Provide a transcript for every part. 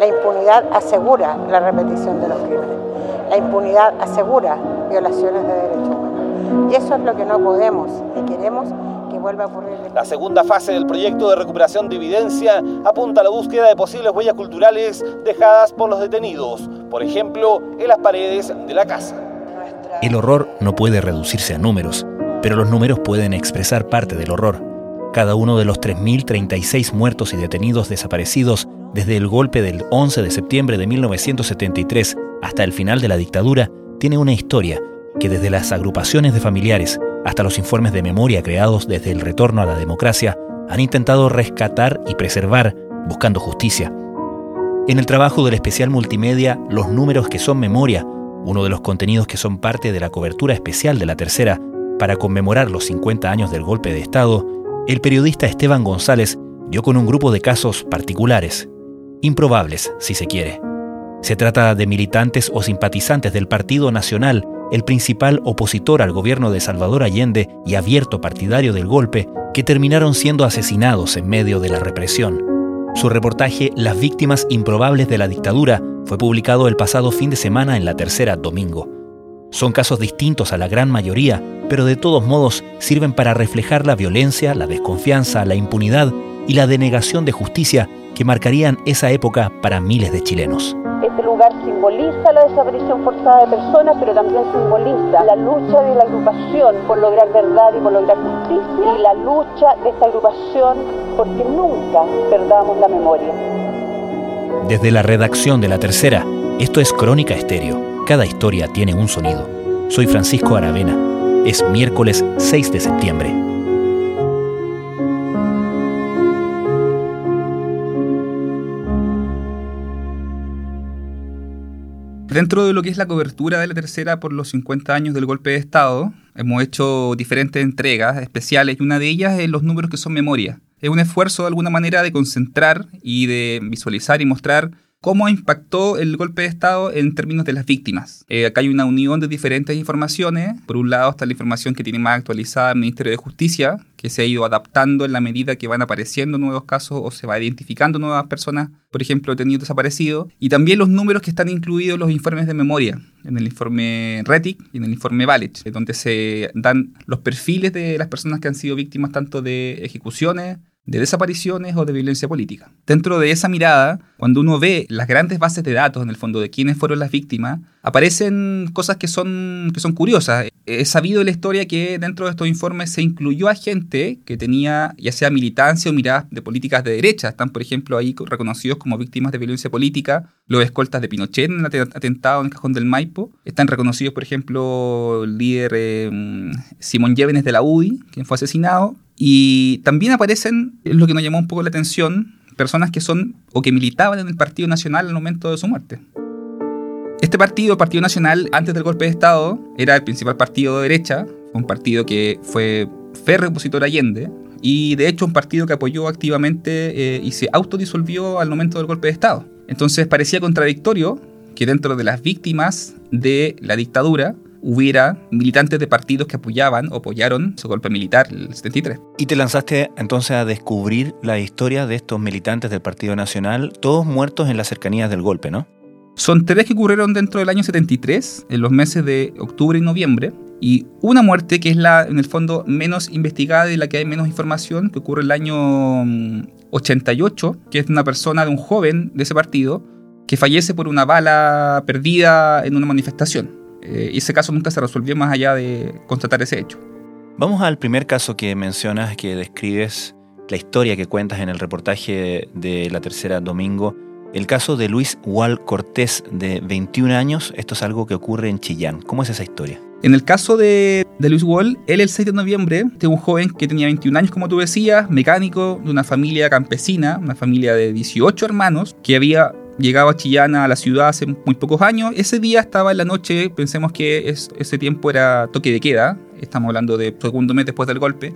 La impunidad asegura la repetición de los crímenes. La impunidad asegura violaciones de derechos humanos. Y eso es lo que no podemos ni queremos que vuelva a ocurrir. La segunda fase del proyecto de recuperación de evidencia apunta a la búsqueda de posibles huellas culturales dejadas por los detenidos, por ejemplo, en las paredes de la casa. El horror no puede reducirse a números, pero los números pueden expresar parte del horror. Cada uno de los 3.036 muertos y detenidos desaparecidos desde el golpe del 11 de septiembre de 1973 hasta el final de la dictadura tiene una historia que desde las agrupaciones de familiares hasta los informes de memoria creados desde el retorno a la democracia han intentado rescatar y preservar buscando justicia. En el trabajo del especial multimedia Los números que son memoria, uno de los contenidos que son parte de la cobertura especial de la tercera para conmemorar los 50 años del golpe de Estado, el periodista Esteban González dio con un grupo de casos particulares, improbables si se quiere. Se trata de militantes o simpatizantes del Partido Nacional, el principal opositor al gobierno de Salvador Allende y abierto partidario del golpe, que terminaron siendo asesinados en medio de la represión. Su reportaje Las víctimas improbables de la dictadura fue publicado el pasado fin de semana en la tercera domingo. Son casos distintos a la gran mayoría, pero de todos modos sirven para reflejar la violencia, la desconfianza, la impunidad y la denegación de justicia que marcarían esa época para miles de chilenos. Este lugar simboliza la desaparición forzada de personas, pero también simboliza la lucha de la agrupación por lograr verdad y por lograr justicia y la lucha de esta agrupación porque nunca perdamos la memoria. Desde la redacción de La Tercera, esto es Crónica Estéreo. Cada historia tiene un sonido. Soy Francisco Aravena. Es miércoles 6 de septiembre. Dentro de lo que es la cobertura de la tercera por los 50 años del golpe de Estado, hemos hecho diferentes entregas especiales y una de ellas es los números que son memoria. Es un esfuerzo de alguna manera de concentrar y de visualizar y mostrar cómo impactó el golpe de Estado en términos de las víctimas. Eh, acá hay una unión de diferentes informaciones. Por un lado está la información que tiene más actualizada el Ministerio de Justicia, que se ha ido adaptando en la medida que van apareciendo nuevos casos o se va identificando nuevas personas, por ejemplo, detenidos desaparecidos. Y también los números que están incluidos en los informes de memoria, en el informe RETIC y en el informe VALET, donde se dan los perfiles de las personas que han sido víctimas tanto de ejecuciones, de desapariciones o de violencia política. Dentro de esa mirada, cuando uno ve las grandes bases de datos, en el fondo, de quiénes fueron las víctimas, aparecen cosas que son, que son curiosas. He sabido en la historia que dentro de estos informes se incluyó a gente que tenía ya sea militancia o miradas de políticas de derecha. Están, por ejemplo, ahí reconocidos como víctimas de violencia política los escoltas de Pinochet en el atentado en el Cajón del Maipo. Están reconocidos, por ejemplo, el líder eh, Simón Llévenes de la UDI, quien fue asesinado. Y también aparecen, lo que nos llamó un poco la atención, personas que son o que militaban en el Partido Nacional al momento de su muerte. Este partido, Partido Nacional, antes del golpe de Estado, era el principal partido de derecha, un partido que fue férreo opositor a Allende, y de hecho un partido que apoyó activamente eh, y se autodisolvió al momento del golpe de Estado. Entonces parecía contradictorio que dentro de las víctimas de la dictadura hubiera militantes de partidos que apoyaban o apoyaron su golpe militar el 73. Y te lanzaste entonces a descubrir la historia de estos militantes del Partido Nacional, todos muertos en las cercanías del golpe, ¿no? Son tres que ocurrieron dentro del año 73, en los meses de octubre y noviembre, y una muerte que es la, en el fondo, menos investigada y la que hay menos información, que ocurre el año 88, mm, que es una persona de un joven de ese partido, que fallece por una bala perdida en una manifestación. Eh, y ese caso nunca se resolvió más allá de constatar ese hecho. Vamos al primer caso que mencionas, que describes la historia que cuentas en el reportaje de la tercera domingo. El caso de Luis Wall Cortés, de 21 años, esto es algo que ocurre en Chillán. ¿Cómo es esa historia? En el caso de, de, Luis Wall, él el 6 de noviembre, de un joven que tenía 21 años, como tú decías, mecánico de una familia campesina, una familia de 18 hermanos, que había llegaba a Chillán a la ciudad hace muy pocos años. Ese día estaba en la noche, pensemos que ese tiempo era toque de queda, estamos hablando de segundo mes después del golpe.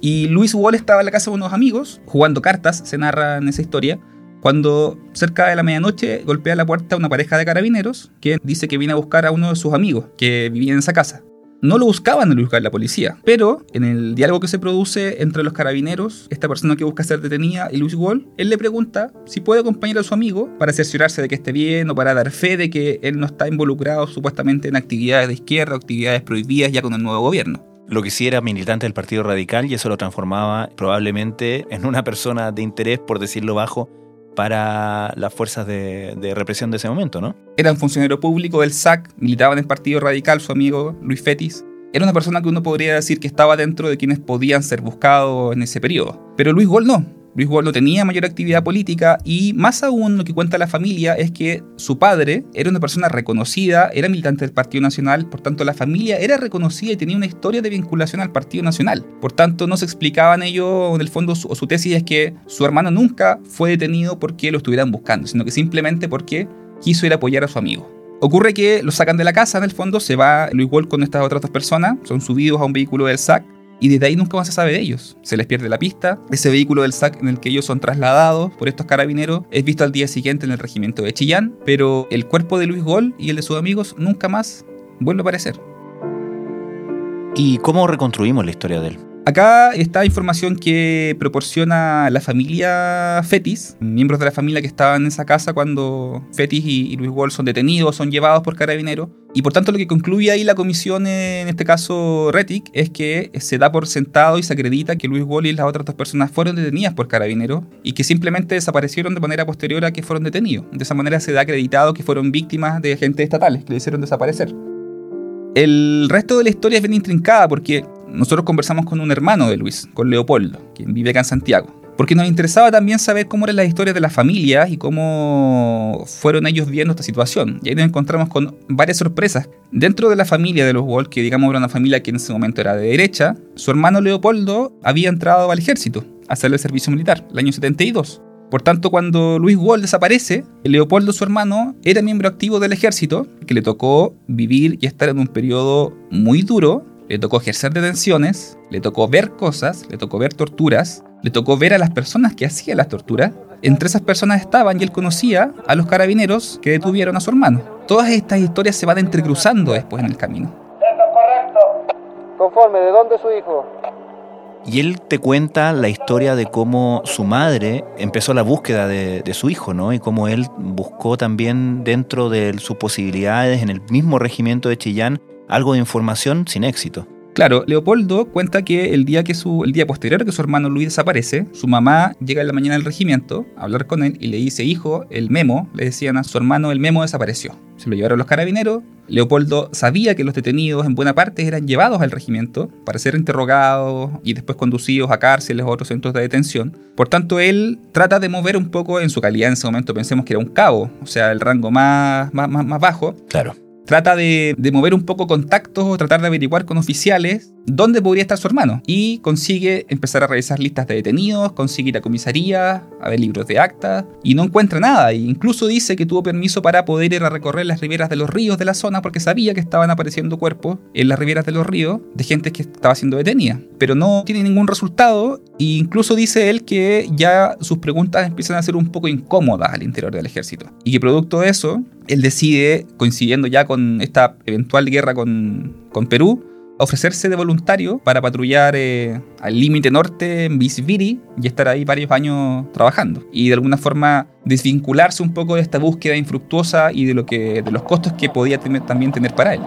Y Luis Wall estaba en la casa de unos amigos, jugando cartas, se narra en esa historia, cuando cerca de la medianoche golpea la puerta una pareja de carabineros que dice que viene a buscar a uno de sus amigos que vivía en esa casa. No lo buscaban en buscar la policía. Pero en el diálogo que se produce entre los carabineros, esta persona que busca ser detenida y Luis Wall, él le pregunta si puede acompañar a su amigo para cerciorarse de que esté bien o para dar fe de que él no está involucrado supuestamente en actividades de izquierda actividades prohibidas ya con el nuevo gobierno. Lo que sí era militante del Partido Radical y eso lo transformaba probablemente en una persona de interés, por decirlo bajo, para las fuerzas de, represión de ese momento, ¿no? Era un funcionario público del SAC, militaba en el Partido Radical, su amigo Luis Fetis. Era una persona que uno podría decir que estaba dentro de quienes podían ser buscados en ese periodo. Pero Luis Gol no. Luis no tenía mayor actividad política y más aún lo que cuenta la familia es que su padre era una persona reconocida, era militante del Partido Nacional, por tanto la familia era reconocida y tenía una historia de vinculación al Partido Nacional. Por tanto no se explicaban ellos, en el fondo su, su tesis es que su hermano nunca fue detenido porque lo estuvieran buscando, sino que simplemente porque quiso ir a apoyar a su amigo. Ocurre que lo sacan de la casa, en el fondo, se va Luis Wall con estas otras dos personas, son subidos a un vehículo del SAC, y desde ahí nunca más se sabe de ellos. Se les pierde la pista. Ese vehículo del SAC en el que ellos son trasladados por estos carabineros es visto al día siguiente en el regimiento de Chillán, pero el cuerpo de Luis Gol y el de sus amigos nunca más vuelve a aparecer. ¿Y cómo reconstruimos la historia de él? Acá está información que proporciona la familia Fetis, miembros de la familia que estaban en esa casa cuando Fetis y, Luis Wall son detenidos, son llevados por carabineros. Y por tanto lo que concluye ahí la comisión, en este caso Retic, es que se da por sentado y se acredita que Luis Wall y las otras dos personas fueron detenidas por carabineros y que simplemente desaparecieron de manera posterior a que fueron detenidos. De esa manera se da acreditado que fueron víctimas de agentes estatales que le hicieron desaparecer. El resto de la historia es bien intrincada porque nosotros conversamos con un hermano de Luis, con Leopoldo, quien vive acá en Santiago. Porque nos interesaba también saber cómo eran las historias de las familias y cómo fueron ellos viendo esta situación. Y ahí nos encontramos con varias sorpresas. Dentro de la familia de los Wall, que digamos era una familia que en ese momento era de derecha, su hermano Leopoldo había entrado al ejército a hacer el servicio militar, el año 72. Por tanto, cuando Luis Wall desaparece, Leopoldo, su hermano, era miembro activo del ejército, que le tocó vivir y estar en un periodo muy duro le tocó ejercer detenciones, le tocó ver cosas, le tocó ver torturas, le tocó ver a las personas que hacían las torturas. Entre esas personas estaban y él conocía a los carabineros que detuvieron a su hermano. Todas estas historias se van entrecruzando después en el camino. Eso es correcto. Conforme, ¿de dónde su hijo? Y él te cuenta la historia de cómo su madre empezó la búsqueda de, de, su hijo, ¿no? Y cómo él buscó también dentro de sus posibilidades en el mismo regimiento de Chillán algo de información sin éxito. Claro, Leopoldo cuenta que el día, que su, el día posterior a que su hermano Luis desaparece, su mamá llega en la mañana al regimiento a hablar con él y le dice, hijo, el memo, le decían a su hermano, el memo desapareció. Se lo llevaron los carabineros. Leopoldo sabía que los detenidos en buena parte eran llevados al regimiento para ser interrogados y después conducidos a cárceles o otros centros de detención. Por tanto, él trata de mover un poco en su calidad en ese momento, pensemos que era un cabo, o sea, el rango más, más, más, más bajo. Claro trata de, de, mover un poco contactos, tratar de averiguar con oficiales dónde podría estar su hermano. Y consigue empezar a revisar listas de detenidos, consigue ir a comisaría, a ver libros de acta, y no encuentra nada. E incluso dice que tuvo permiso para poder ir a recorrer las riberas de los ríos de la zona porque sabía que estaban apareciendo cuerpos en las riberas de los ríos de gente que estaba siendo detenida. Pero no tiene ningún resultado e incluso dice él que ya sus preguntas empiezan a ser un poco incómodas al interior del ejército. Y que producto de eso, él decide, coincidiendo ya con esta eventual guerra con, con Perú, ofrecerse de voluntario para patrullar eh, al límite norte en Bisbiri y estar ahí varios años trabajando y de alguna forma desvincularse un poco de esta búsqueda infructuosa y de lo que de los costos que podía tener, también tener para él.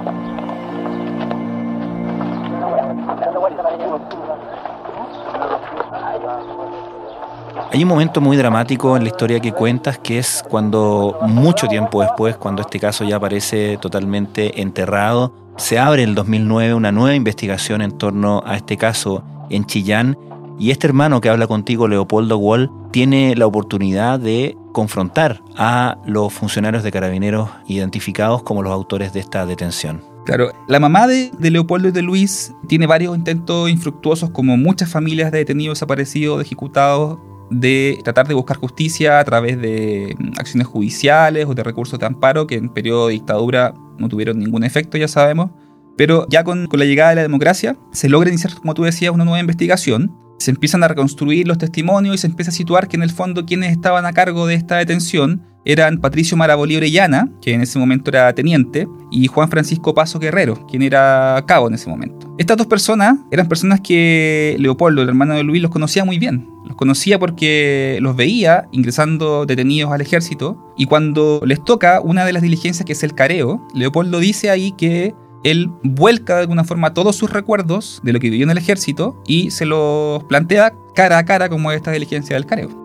Hay un momento muy dramático en la historia que cuentas que es cuando mucho tiempo después, cuando este caso ya aparece totalmente enterrado, se abre en el 2009 una nueva investigación en torno a este caso en Chillán y este hermano que habla contigo, Leopoldo Wall, tiene la oportunidad de confrontar a los funcionarios de carabineros identificados como los autores de esta detención. Claro, la mamá de, de, Leopoldo y de Luis tiene varios intentos infructuosos, como muchas familias de detenidos desaparecidos, de ejecutados, de tratar de buscar justicia a través de mm, acciones judiciales o de recursos de amparo que en periodo de dictadura no tuvieron ningún efecto, ya sabemos. Pero ya con, con la llegada de la democracia se logra iniciar, como tú decías, una nueva investigación. Se empiezan a reconstruir los testimonios y se empieza a situar que en el fondo quienes estaban a cargo de esta detención eran Patricio Marabolí Orellana, que en ese momento era teniente, y Juan Francisco Paso Guerrero, quien era cabo en ese momento. Estas dos personas eran personas que Leopoldo, el hermano de Luis, los conocía muy bien. Los conocía porque los veía ingresando detenidos al ejército y cuando les toca una de las diligencias que es el careo, Leopoldo dice ahí que él vuelca de alguna forma todos sus recuerdos de lo que vivió en el ejército y se los plantea cara a cara como esta diligencia del careo.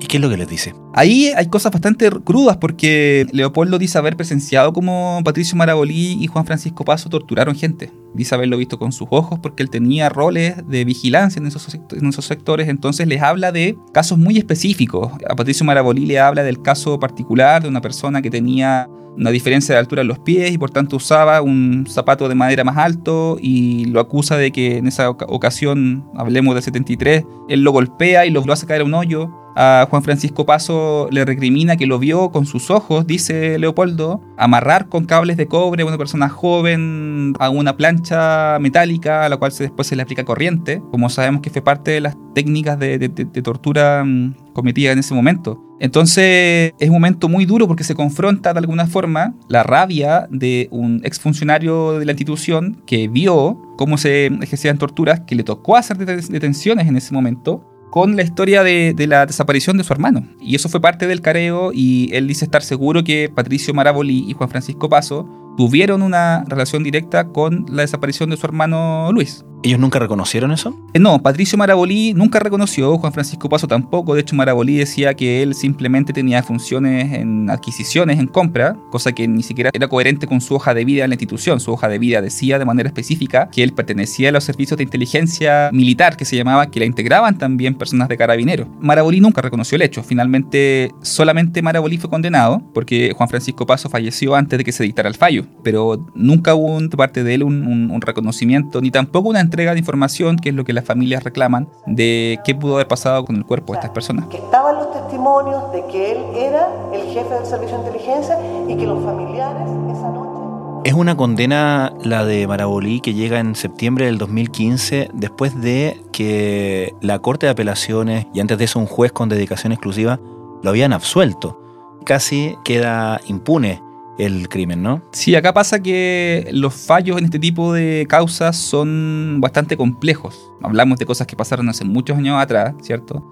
¿Y qué es lo que les dice? Ahí hay cosas bastante crudas porque Leopoldo dice haber presenciado como Patricio Marabolí y Juan Francisco Paso torturaron gente. Dice haberlo visto con sus ojos porque él tenía roles de vigilancia en esos, en esos sectores, entonces les habla de casos muy específicos. A Patricio Marabolí le habla del caso particular de una persona que tenía una diferencia de altura en los pies y por tanto usaba un zapato de madera más alto y lo acusa de que en esa ocasión, hablemos de 73, él lo golpea y lo hace caer a un hoyo a Juan Francisco Paso le recrimina que lo vio con sus ojos, dice Leopoldo, amarrar con cables de cobre a una persona joven a una plancha metálica a la cual se, después se le aplica corriente, como sabemos que fue parte de las técnicas de, tortura mm, cometidas en ese momento. Entonces es un momento muy duro porque se confronta de alguna forma la rabia de un exfuncionario de la institución que vio cómo se ejercían torturas, que le tocó hacer detenciones en ese momento con la historia de, la desaparición de su hermano. Y eso fue parte del careo y él dice estar seguro que Patricio Maraboli y Juan Francisco Paso tuvieron una relación directa con la desaparición de su hermano Luis. ¿Ellos nunca reconocieron eso? Eh, no, Patricio Marabolí nunca reconoció, Juan Francisco Paso tampoco. De hecho, Marabolí decía que él simplemente tenía funciones en adquisiciones, en compra, cosa que ni siquiera era coherente con su hoja de vida en la institución. Su hoja de vida decía de manera específica que él pertenecía a los servicios de inteligencia militar, que se llamaba, que la integraban también personas de carabineros. Marabolí nunca reconoció el hecho. Finalmente, solamente Marabolí fue condenado, porque Juan Francisco Paso falleció antes de que se dictara el fallo. Pero nunca hubo de parte de él un, un reconocimiento, ni tampoco una entrega de información, que es lo que las familias reclaman, de qué pudo haber pasado con el cuerpo de estas personas. Que estaban los testimonios de que él era el jefe del servicio de inteligencia y que los familiares esa noche... Es una condena la de Marabolí que llega en septiembre del 2015 después de que la Corte de Apelaciones y antes de eso un juez con dedicación exclusiva lo habían absuelto. Casi queda impune el crimen, ¿no? Sí, acá pasa que los fallos en este tipo de causas son bastante complejos. Hablamos de cosas que pasaron hace muchos años atrás, ¿cierto?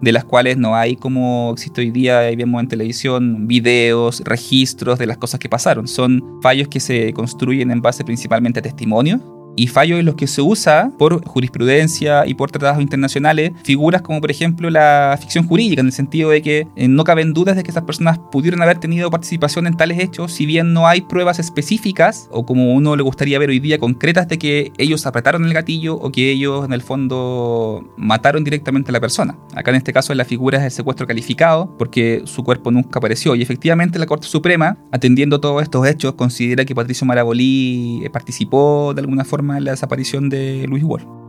De las cuales no hay como existe hoy día y vemos en televisión videos, registros de las cosas que pasaron. Son fallos que se construyen en base principalmente a testimonios y fallos en los que se usa por jurisprudencia y por tratados internacionales figuras como por ejemplo la ficción jurídica en el sentido de que eh, no caben dudas de que esas personas pudieron haber tenido participación en tales hechos si bien no hay pruebas específicas o como uno le gustaría ver hoy día concretas de que ellos apretaron el gatillo o que ellos en el fondo mataron directamente a la persona. Acá en este caso la figura es el secuestro calificado porque su cuerpo nunca apareció y efectivamente la Corte Suprema atendiendo todos estos hechos considera que Patricio Marabolí eh, participó de alguna forma la desaparición de Luis Wall.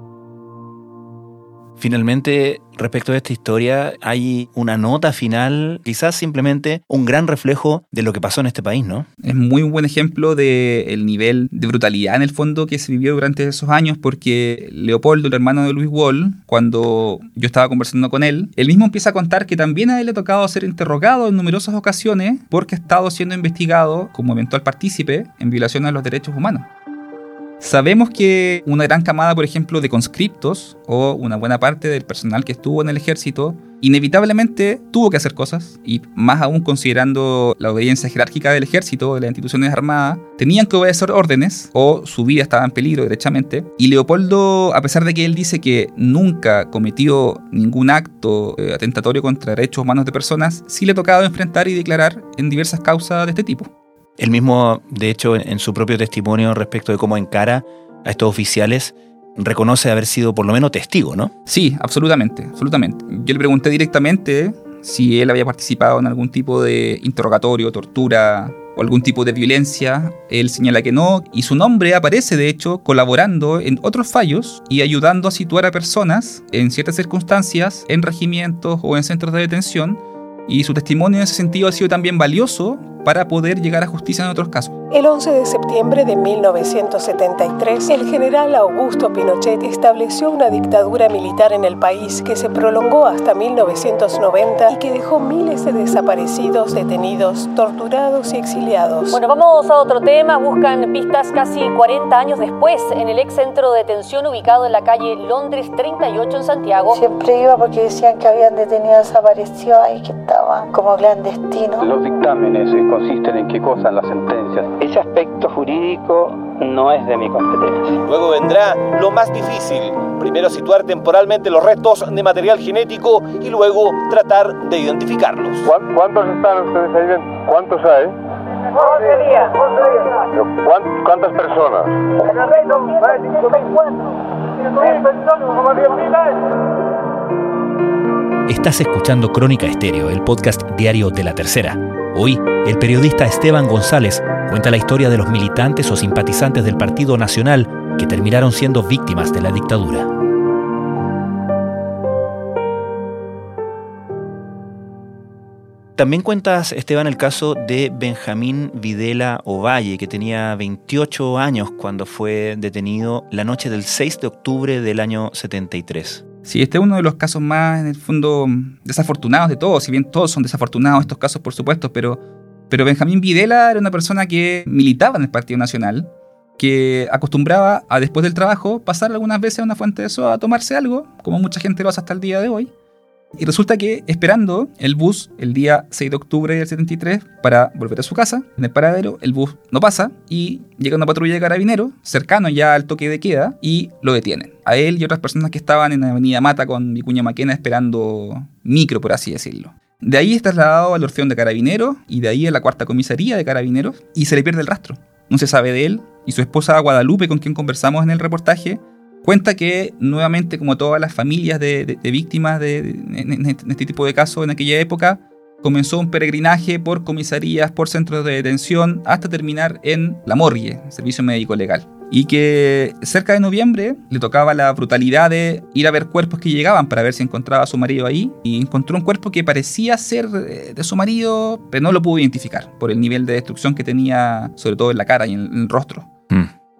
Finalmente, respecto a esta historia, hay una nota final, quizás simplemente un gran reflejo de lo que pasó en este país, ¿no? Es muy buen ejemplo del nivel de brutalidad en el fondo que se vivió durante esos años, porque Leopoldo, el hermano de Luis Wall, cuando yo estaba conversando con él, él mismo empieza a contar que también a él le ha tocado ser interrogado en numerosas ocasiones porque ha estado siendo investigado como eventual partícipe en violación a los derechos humanos. Sabemos que una gran camada, por ejemplo, de conscriptos o una buena parte del personal que estuvo en el ejército inevitablemente tuvo que hacer cosas, y más aún considerando la obediencia jerárquica del ejército, de las instituciones armadas, tenían que obedecer órdenes o su vida estaba en peligro derechamente. Y Leopoldo, a pesar de que él dice que nunca cometió ningún acto eh, atentatorio contra derechos humanos de personas, sí le tocaba enfrentar y declarar en diversas causas de este tipo. Él mismo, de hecho, en su propio testimonio respecto de cómo encara a estos oficiales, reconoce haber sido por lo menos testigo, ¿no? Sí, absolutamente, absolutamente. Yo le pregunté directamente si él había participado en algún tipo de interrogatorio, tortura o algún tipo de violencia. Él señala que no y su nombre aparece de hecho colaborando en otros fallos y ayudando a situar a personas en ciertas circunstancias en regimientos o en centros de detención y su testimonio en ese sentido ha sido también valioso para poder llegar a justicia en otros casos. El 11 de septiembre de 1973, el general Augusto Pinochet estableció una dictadura militar en el país que se prolongó hasta 1990 y que dejó miles de desaparecidos, detenidos, torturados y exiliados. Bueno, vamos a otro tema. Buscan pistas casi 40 años después en el ex centro de detención ubicado en la calle Londres 38 en Santiago. Siempre iba porque decían que habían detenido desaparecidos ahí que estaban como clandestinos. Los dictámenes eh, consisten en qué cosa las sentencias. Ese aspecto jurídico no es de mi competencia. Luego vendrá lo más difícil. Primero situar temporalmente los restos de material genético y luego tratar de identificarlos. ¿Cuántos están ustedes ahí dentro? ¿Cuántos hay? ¿Cuántas personas? Estás escuchando Crónica Estéreo, el podcast diario de la tercera. Hoy, el periodista Esteban González cuenta la historia de los militantes o simpatizantes del Partido Nacional que terminaron siendo víctimas de la dictadura. También cuentas, Esteban, el caso de Benjamín Videla Ovalle, que tenía 28 años cuando fue detenido la noche del 6 de octubre del año 73. Sí, este es uno de los casos más, en el fondo, desafortunados de todos, si bien todos son desafortunados estos casos, por supuesto, pero, pero Benjamín Videla era una persona que militaba en el Partido Nacional, que acostumbraba a después del trabajo pasar algunas veces a una fuente de soda a tomarse algo, como mucha gente lo hace hasta el día de hoy, y resulta que esperando el bus el día 6 de octubre del 73 para volver a su casa, en el paradero, el bus no pasa y llega una patrulla de carabineros cercano ya al toque de queda y lo detienen. A él y otras personas que estaban en la avenida Mata con Vicuña Maquena esperando micro, por así decirlo. De ahí es trasladado al Orfeón de Carabineros y de ahí a la cuarta comisaría de Carabineros y se le pierde el rastro. No se sabe de él y su esposa Guadalupe, con quien conversamos en el reportaje, Cuenta que nuevamente, como todas las familias de, víctimas de, en, este tipo de casos en aquella época, comenzó un peregrinaje por comisarías, por centros de detención, hasta terminar en la morgue, servicio médico legal. Y que cerca de noviembre le tocaba la brutalidad de ir a ver cuerpos que llegaban para ver si encontraba a su marido ahí. Y encontró un cuerpo que parecía ser eh, de su marido, pero no lo pudo identificar por el nivel de destrucción que tenía, sobre todo en la cara y en el rostro.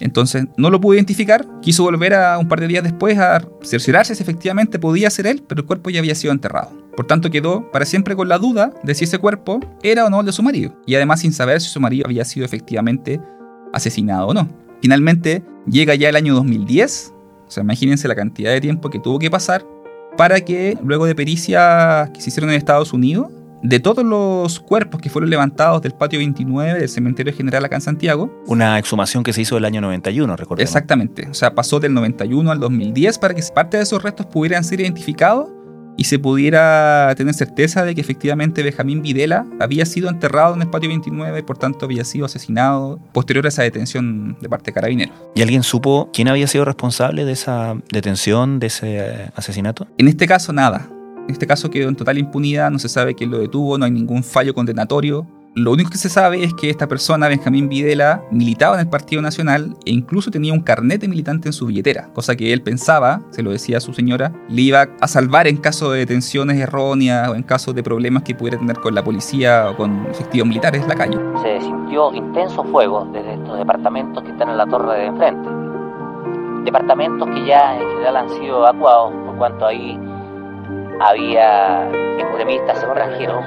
Entonces no lo pudo identificar, quiso volver a un par de días después a cerciorarse si efectivamente podía ser él, pero el cuerpo ya había sido enterrado. Por tanto quedó para siempre con la duda de si ese cuerpo era o no el de su marido, y además sin saber si su marido había sido efectivamente asesinado o no. Finalmente llega ya el año 2010, o sea, imagínense la cantidad de tiempo que tuvo que pasar para que luego de pericias que se hicieron en Estados Unidos, de todos los cuerpos que fueron levantados del patio 29 del cementerio general acá en Santiago. Una exhumación que se hizo el año 91, recordemos. Exactamente, o sea, pasó del 91 al 2010 para que parte de esos restos pudieran ser identificados y se pudiera tener certeza de que efectivamente Benjamín Videla había sido enterrado en el patio 29 y por tanto había sido asesinado posterior a esa detención de parte de carabineros. ¿Y alguien supo quién había sido responsable de esa detención, de ese asesinato? En este caso nada. En este caso quedó en total impunidad, no se sabe quién lo detuvo, no hay ningún fallo condenatorio. Lo único que se sabe es que esta persona, Benjamín Videla, militaba en el Partido Nacional e incluso tenía un carnet de militante en su billetera, cosa que él pensaba, se lo decía a su señora, le iba a salvar en caso de detenciones erróneas o en caso de problemas que pudiera tener con la policía o con efectivos militares en la calle. Se sintió intenso fuego desde estos departamentos que están en la torre de enfrente. Departamentos que ya en general han sido evacuados por cuanto ahí había extremistas extranjeros.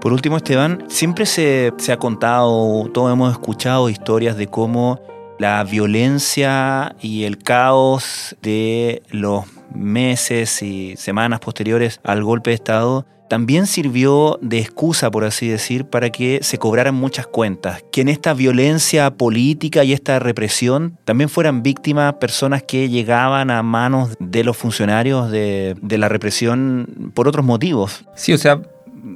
Por último, Esteban, siempre se, se, ha contado, todos hemos escuchado historias de cómo la violencia y el caos de los meses y semanas posteriores al golpe de Estado también sirvió de excusa, por así decir, para que se cobraran muchas cuentas, que en esta violencia política y esta represión también fueran víctimas personas que llegaban a manos de los funcionarios de, la represión por otros motivos. Sí, o sea,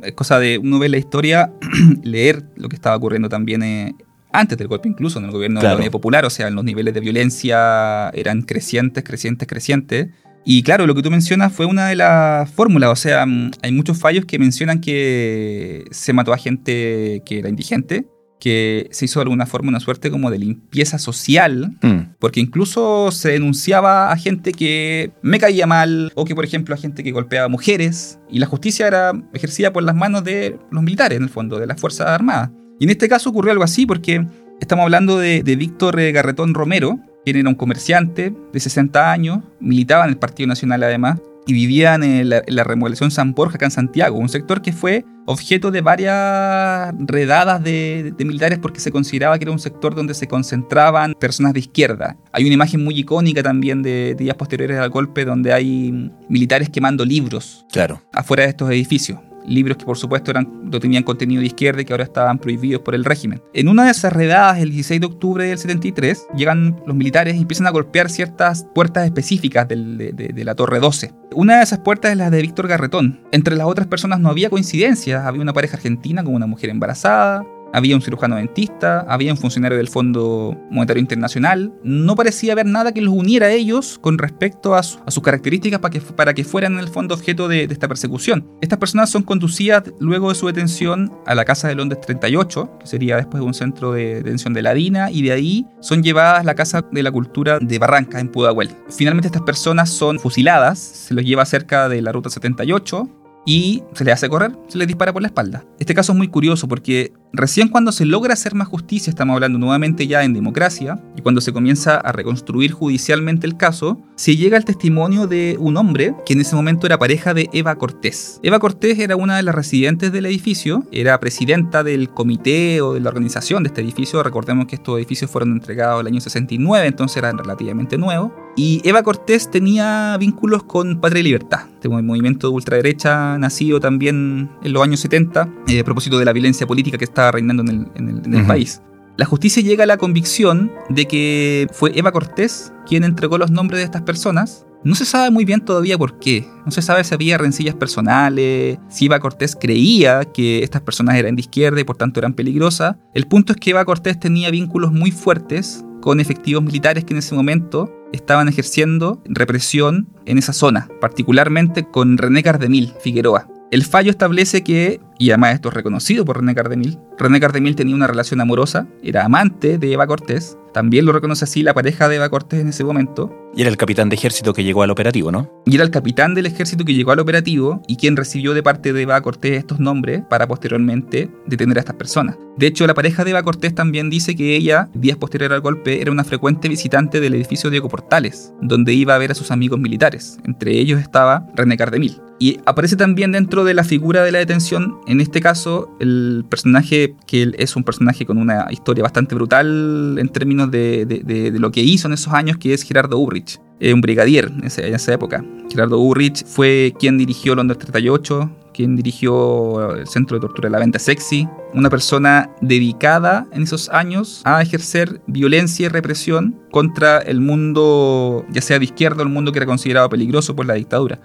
es cosa de uno ver la historia, leer lo que estaba ocurriendo también eh, antes del golpe, incluso en el gobierno de la Unidad Popular, o sea, los niveles de violencia eran crecientes, crecientes, crecientes. Y claro, lo que tú mencionas fue una de las fórmulas, o sea, mm, hay muchos fallos que mencionan que se mató a gente que era indigente, que se hizo de alguna forma una suerte como de limpieza social, Mm. porque incluso se denunciaba a gente que me caía mal, o que por ejemplo a gente que golpeaba mujeres, y la justicia era ejercida por las manos de los militares, en el fondo, de las Fuerzas Armadas. Y en este caso ocurrió algo así, porque estamos hablando de, de Víctor eh, Garretón Romero, quien era un comerciante de 60 años, militaba en el Partido Nacional además, y vivía en, la remodelación San Borja, acá en Santiago, un sector que fue objeto de varias redadas de, de militares porque se consideraba que era un sector donde se concentraban personas de izquierda. Hay una imagen muy icónica también de días posteriores al golpe donde hay militares quemando libros Claro. afuera de estos edificios. Libros que por supuesto eran, no tenían contenido de izquierda y que ahora estaban prohibidos por el régimen. En una de esas redadas, el 16 de octubre del 73, llegan los militares y empiezan a golpear ciertas puertas específicas de- de la Torre 12. Una de esas puertas es la de Víctor Garretón. Entre las otras personas no había coincidencias. Había una pareja argentina con una mujer embarazada, había un cirujano dentista, había un funcionario del Fondo Monetario Internacional. No parecía haber nada que los uniera a ellos con respecto a, su- a sus características para que, para que fueran en el fondo objeto de, esta persecución. Estas personas son conducidas luego de su detención a la Casa de Londres 38, que sería después un centro de detención de la DINA, y de ahí son llevadas a la Casa de la Cultura de Barranca, en Pudahuel. Finalmente estas personas son fusiladas, se los lleva cerca de la Ruta 78, y se les hace correr, se les dispara por la espalda. Este caso es muy curioso porque recién cuando se logra hacer más justicia, estamos hablando nuevamente ya en democracia, y cuando se comienza a reconstruir judicialmente el caso, se llega al testimonio de un hombre que en ese momento era pareja de Eva Cortés. Eva Cortés era una de las residentes del edificio, era presidenta del comité o de la organización de este edificio. Recordemos que estos edificios fueron entregados el año 69, entonces eran relativamente nuevos. Y Eva Cortés tenía vínculos con Patria y Libertad, este movimiento de ultraderecha nacido también en los años 70, eh, a propósito de la violencia política que estaba reinando en el, en el- en el Ujú. país. La justicia llega a la convicción de que fue Eva Cortés quien entregó los nombres de estas personas. No se sabe muy bien todavía por qué. No se sabe si había rencillas personales, si Eva Cortés creía que estas personas eran de izquierda y por tanto eran peligrosas. El punto es que Eva Cortés tenía vínculos muy fuertes con efectivos militares que en ese momento estaban ejerciendo represión en esa zona, particularmente con René Cardemil Figueroa. El fallo establece que, y además esto es reconocido por René Cardemil, René Cardemil tenía una relación amorosa, era amante de Eva Cortés, también lo reconoce así la pareja de Eva Cortés en ese momento, Y era el capitán de ejército que llegó al operativo, ¿no? y era el capitán del ejército que llegó al operativo y quien recibió de parte de Eva Cortés estos nombres para posteriormente detener a estas personas. De hecho, la pareja de Eva Cortés también dice que ella, días posterior al golpe, era una frecuente visitante del edificio Diego Portales, donde iba a ver a sus amigos militares. Entre ellos estaba René Cardemil. Y aparece también dentro de la figura de la detención, en este caso, el personaje que él es un personaje con una historia bastante brutal en términos de, lo que hizo en esos años, que es Gerardo Urrich, eh, un brigadier en esa, en esa época. Gerardo Urrich fue quien dirigió Londres 38, quien dirigió el Centro de Tortura de la Venta Sexy, una persona dedicada en esos años a ejercer violencia y represión contra el mundo, ya sea de izquierda o el mundo que era considerado peligroso por la dictadura.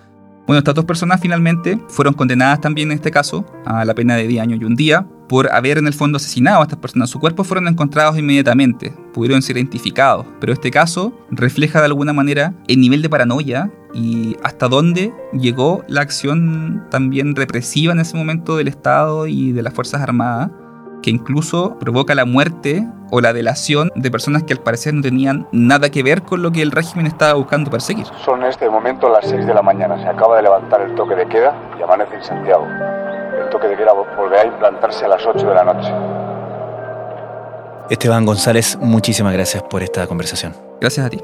Bueno, estas dos personas finalmente fueron condenadas también en este caso a la pena de 10 años y un día por haber en el fondo asesinado a estas personas. Sus cuerpos fueron encontrados inmediatamente, pudieron ser identificados, pero este caso refleja de alguna manera el nivel de paranoia y hasta dónde llegó la acción también represiva en ese momento del Estado y de las Fuerzas Armadas, que incluso provoca la muerte o la delación de personas que al parecer no tenían nada que ver con lo que el régimen estaba buscando perseguir. Son en este momento las 6 de la mañana. Se acaba de levantar el toque de queda y amanece en Santiago. El toque de queda volverá a implantarse a las 8 de la noche. Esteban González, muchísimas gracias por esta conversación. Gracias a ti.